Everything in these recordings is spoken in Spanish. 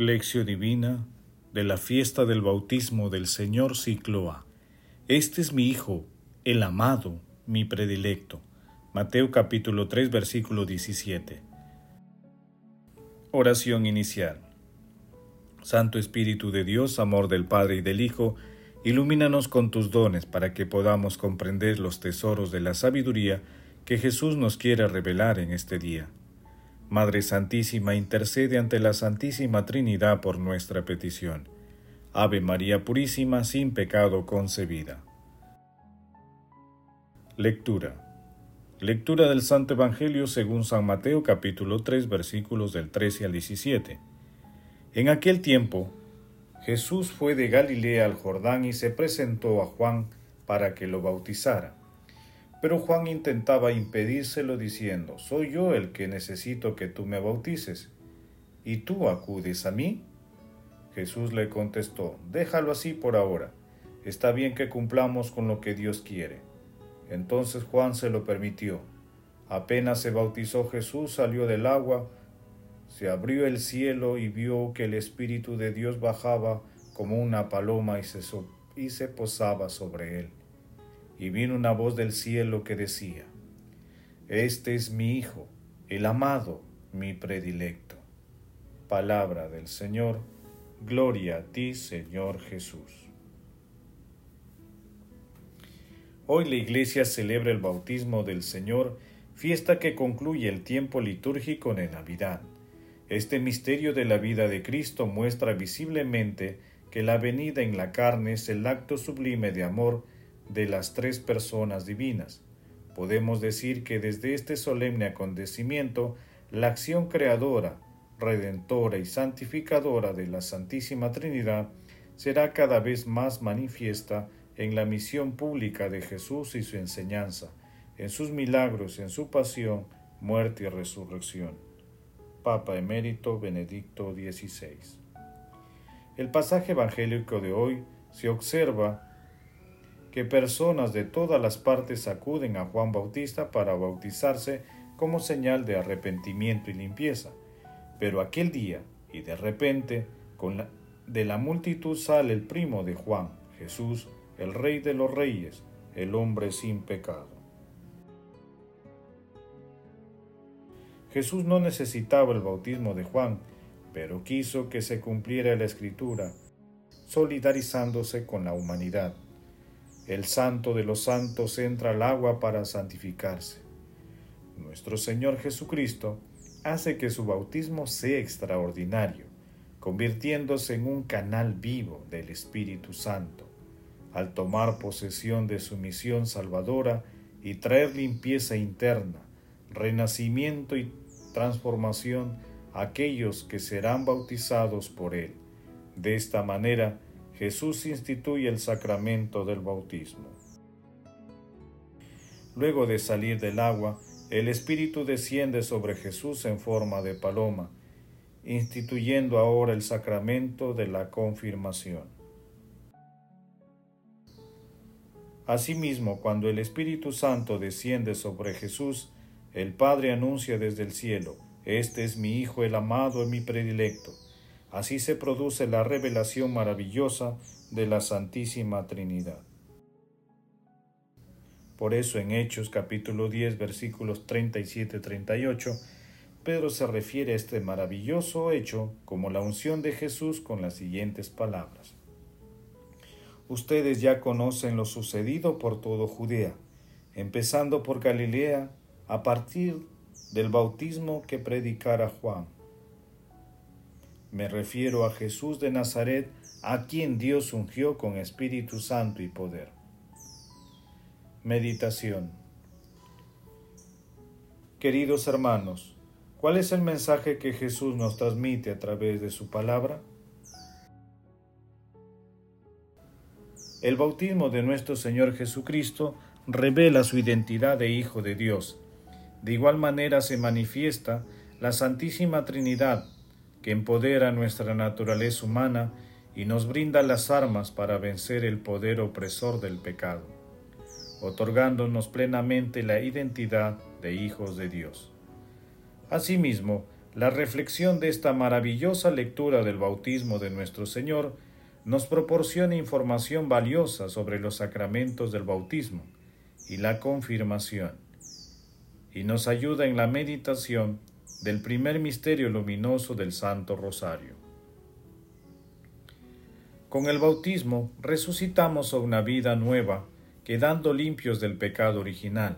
Lección Divina de la fiesta del bautismo del Señor Cicloa. Este es mi Hijo, el amado, mi predilecto. Mateo capítulo 3 versículo 17. Oración inicial. Santo Espíritu de Dios, amor del Padre y del Hijo, ilumínanos con tus dones para que podamos comprender los tesoros de la sabiduría que Jesús nos quiere revelar en este día. Madre Santísima, intercede ante la Santísima Trinidad por nuestra petición. Ave María Purísima, sin pecado concebida. Lectura. Lectura del Santo Evangelio según San Mateo capítulo 3 versículos del 13 al 17. En aquel tiempo, Jesús fue de Galilea al Jordán y se presentó a Juan para que lo bautizara. Pero Juan intentaba impedírselo diciendo, Soy yo el que necesito que tú me bautices, ¿y tú acudes a mí? Jesús le contestó, Déjalo así por ahora, está bien que cumplamos con lo que Dios quiere. Entonces Juan se lo permitió. Apenas se bautizó Jesús, salió del agua, se abrió el cielo y vio que el Espíritu de Dios bajaba como una paloma y se, y se posaba sobre él y vino una voz del cielo que decía, Este es mi Hijo, el amado, mi predilecto. Palabra del Señor, gloria a ti, Señor Jesús. Hoy la Iglesia celebra el bautismo del Señor, fiesta que concluye el tiempo litúrgico de Navidad. Este misterio de la vida de Cristo muestra visiblemente que la venida en la carne es el acto sublime de amor de las tres personas divinas. Podemos decir que desde este solemne acontecimiento, la acción creadora, redentora y santificadora de la Santísima Trinidad será cada vez más manifiesta en la misión pública de Jesús y su enseñanza, en sus milagros, en su pasión, muerte y resurrección. Papa Emérito Benedicto XVI. El pasaje evangélico de hoy se observa que personas de todas las partes acuden a Juan Bautista para bautizarse como señal de arrepentimiento y limpieza. Pero aquel día, y de repente, de la multitud sale el primo de Juan, Jesús, el Rey de los Reyes, el hombre sin pecado. Jesús no necesitaba el bautismo de Juan, pero quiso que se cumpliera la escritura, solidarizándose con la humanidad el santo de los santos entra al agua para santificarse. Nuestro Señor Jesucristo hace que su bautismo sea extraordinario, convirtiéndose en un canal vivo del Espíritu Santo, al tomar posesión de su misión salvadora y traer limpieza interna, renacimiento y transformación a aquellos que serán bautizados por Él. De esta manera, Jesús instituye el sacramento del bautismo. Luego de salir del agua, el Espíritu desciende sobre Jesús en forma de paloma, instituyendo ahora el sacramento de la confirmación. Asimismo, cuando el Espíritu Santo desciende sobre Jesús, el Padre anuncia desde el cielo, Este es mi Hijo el amado y mi predilecto Así se produce la revelación maravillosa de la Santísima Trinidad. Por eso en Hechos capítulo 10 versículos 37-38, Pedro se refiere a este maravilloso hecho como la unción de Jesús con las siguientes palabras. Ustedes ya conocen lo sucedido por todo Judea, empezando por Galilea, a partir del bautismo que predicara Juan me refiero a Jesús de Nazaret, a quien Dios ungió con Espíritu Santo y poder. Meditación Queridos hermanos, ¿cuál es el mensaje que Jesús nos transmite a través de su palabra? El bautismo de nuestro Señor Jesucristo revela su identidad de Hijo de Dios. De igual manera se manifiesta la Santísima Trinidad que empodera nuestra naturaleza humana y nos brinda las armas para vencer el poder opresor del pecado, otorgándonos plenamente la identidad de hijos de Dios. Asimismo, la reflexión de esta maravillosa lectura del bautismo de nuestro Señor nos proporciona información valiosa sobre los sacramentos del bautismo y la confirmación, y nos ayuda en la meditación del primer misterio luminoso del Santo Rosario. Con el bautismo resucitamos a una vida nueva, quedando limpios del pecado original.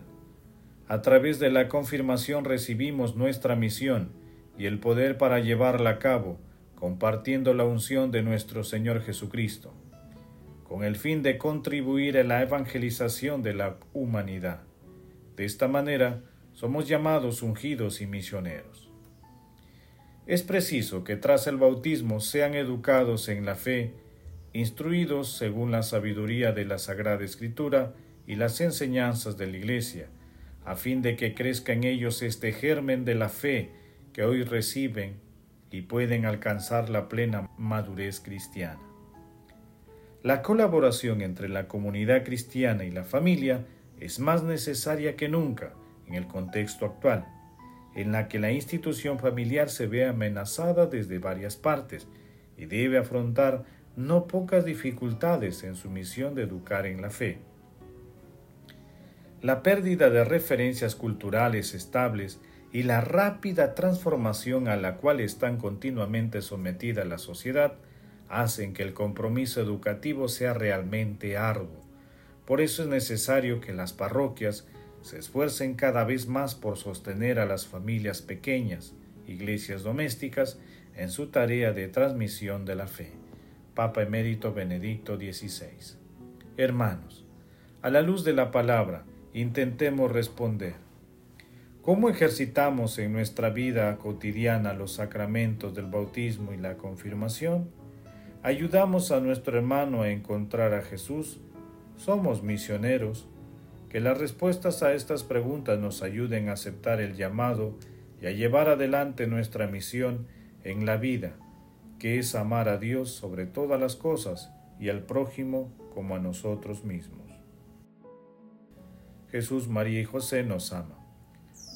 A través de la confirmación recibimos nuestra misión y el poder para llevarla a cabo, compartiendo la unción de nuestro Señor Jesucristo, con el fin de contribuir a la evangelización de la humanidad. De esta manera, somos llamados ungidos y misioneros. Es preciso que tras el bautismo sean educados en la fe, instruidos según la sabiduría de la Sagrada Escritura y las enseñanzas de la Iglesia, a fin de que crezca en ellos este germen de la fe que hoy reciben y pueden alcanzar la plena madurez cristiana. La colaboración entre la comunidad cristiana y la familia es más necesaria que nunca en el contexto actual, en la que la institución familiar se ve amenazada desde varias partes y debe afrontar no pocas dificultades en su misión de educar en la fe. La pérdida de referencias culturales estables y la rápida transformación a la cual están continuamente sometida la sociedad hacen que el compromiso educativo sea realmente arduo. Por eso es necesario que las parroquias se esfuercen cada vez más por sostener a las familias pequeñas, iglesias domésticas, en su tarea de transmisión de la fe. Papa Emérito Benedicto XVI. Hermanos, a la luz de la palabra, intentemos responder. ¿Cómo ejercitamos en nuestra vida cotidiana los sacramentos del bautismo y la confirmación? ¿Ayudamos a nuestro hermano a encontrar a Jesús? ¿Somos misioneros? Que las respuestas a estas preguntas nos ayuden a aceptar el llamado y a llevar adelante nuestra misión en la vida, que es amar a Dios sobre todas las cosas y al prójimo como a nosotros mismos. Jesús, María y José nos ama.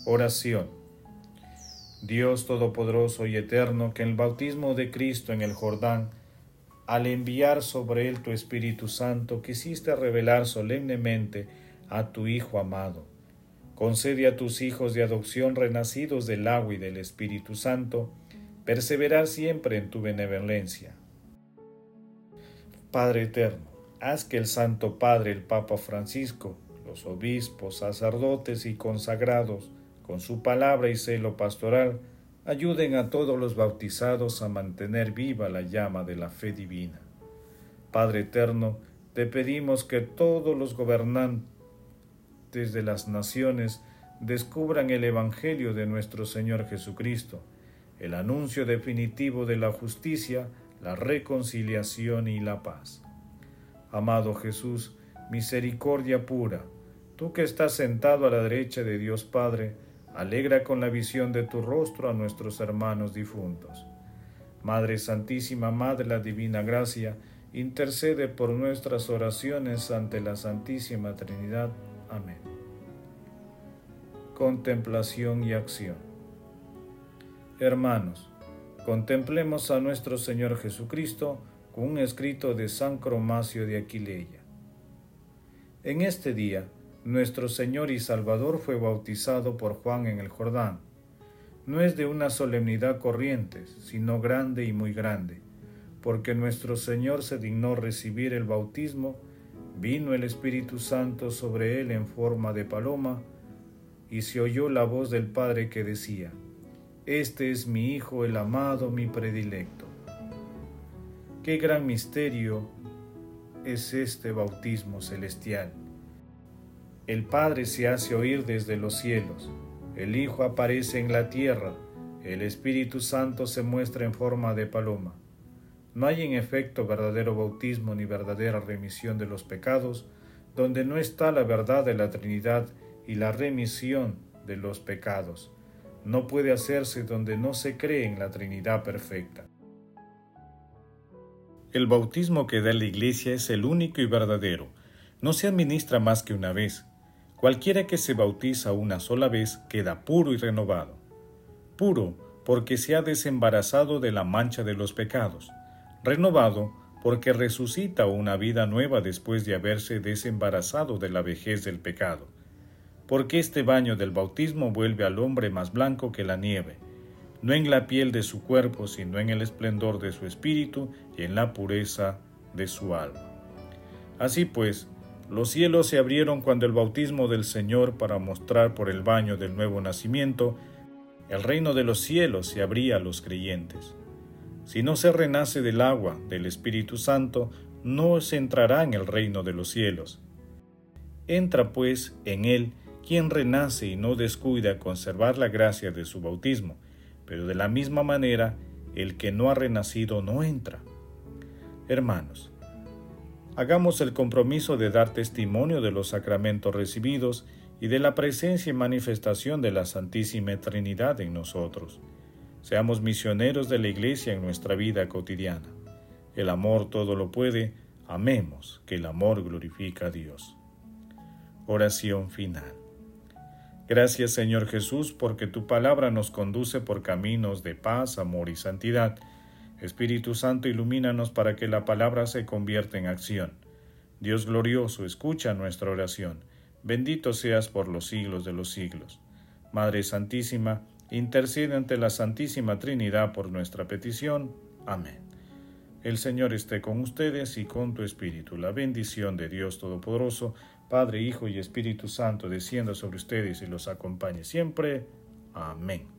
Oración. Dios Todopoderoso y Eterno, que en el bautismo de Cristo en el Jordán, al enviar sobre él tu Espíritu Santo, quisiste revelar solemnemente a tu Hijo amado. Concede a tus hijos de adopción renacidos del agua y del Espíritu Santo, perseverar siempre en tu benevolencia. Padre eterno, haz que el Santo Padre, el Papa Francisco, los obispos, sacerdotes y consagrados, con su palabra y celo pastoral, ayuden a todos los bautizados a mantener viva la llama de la fe divina. Padre eterno, te pedimos que todos los gobernantes de las naciones descubran el Evangelio de nuestro Señor Jesucristo, el anuncio definitivo de la justicia, la reconciliación y la paz. Amado Jesús, misericordia pura, tú que estás sentado a la derecha de Dios Padre, alegra con la visión de tu rostro a nuestros hermanos difuntos. Madre Santísima, Madre la Divina Gracia, intercede por nuestras oraciones ante la Santísima Trinidad Amén. Contemplación y acción. Hermanos, contemplemos a nuestro Señor Jesucristo con un escrito de San Cromacio de Aquileia. En este día, nuestro Señor y Salvador fue bautizado por Juan en el Jordán. No es de una solemnidad corriente, sino grande y muy grande, porque nuestro Señor se dignó recibir el bautismo Vino el Espíritu Santo sobre él en forma de paloma, y se oyó la voz del Padre que decía, Este es mi Hijo el amado, mi predilecto. Qué gran misterio es este bautismo celestial. El Padre se hace oír desde los cielos, el Hijo aparece en la tierra, el Espíritu Santo se muestra en forma de paloma. No hay en efecto verdadero bautismo ni verdadera remisión de los pecados, donde no está la verdad de la Trinidad y la remisión de los pecados. No puede hacerse donde no se cree en la Trinidad perfecta. El bautismo que da la Iglesia es el único y verdadero. No se administra más que una vez. Cualquiera que se bautiza una sola vez queda puro y renovado. Puro porque se ha desembarazado de la mancha de los pecados, renovado porque resucita una vida nueva después de haberse desembarazado de la vejez del pecado, porque este baño del bautismo vuelve al hombre más blanco que la nieve, no en la piel de su cuerpo, sino en el esplendor de su espíritu y en la pureza de su alma. Así pues, los cielos se abrieron cuando el bautismo del Señor para mostrar por el baño del nuevo nacimiento, el reino de los cielos se abría a los creyentes. Si no se renace del agua del Espíritu Santo, no se entrará en el reino de los cielos. Entra pues en él quien renace y no descuida conservar la gracia de su bautismo, pero de la misma manera el que no ha renacido no entra. Hermanos, hagamos el compromiso de dar testimonio de los sacramentos recibidos y de la presencia y manifestación de la Santísima Trinidad en nosotros. Seamos misioneros de la Iglesia en nuestra vida cotidiana. El amor todo lo puede, amemos, que el amor glorifica a Dios. Oración final. Gracias Señor Jesús porque tu palabra nos conduce por caminos de paz, amor y santidad. Espíritu Santo, ilumínanos para que la palabra se convierta en acción. Dios glorioso, escucha nuestra oración. Bendito seas por los siglos de los siglos. Madre Santísima, intercede ante la Santísima Trinidad por nuestra petición. Amén. El Señor esté con ustedes y con tu Espíritu. La bendición de Dios Todopoderoso, Padre, Hijo y Espíritu Santo, descienda sobre ustedes y los acompañe siempre. Amén.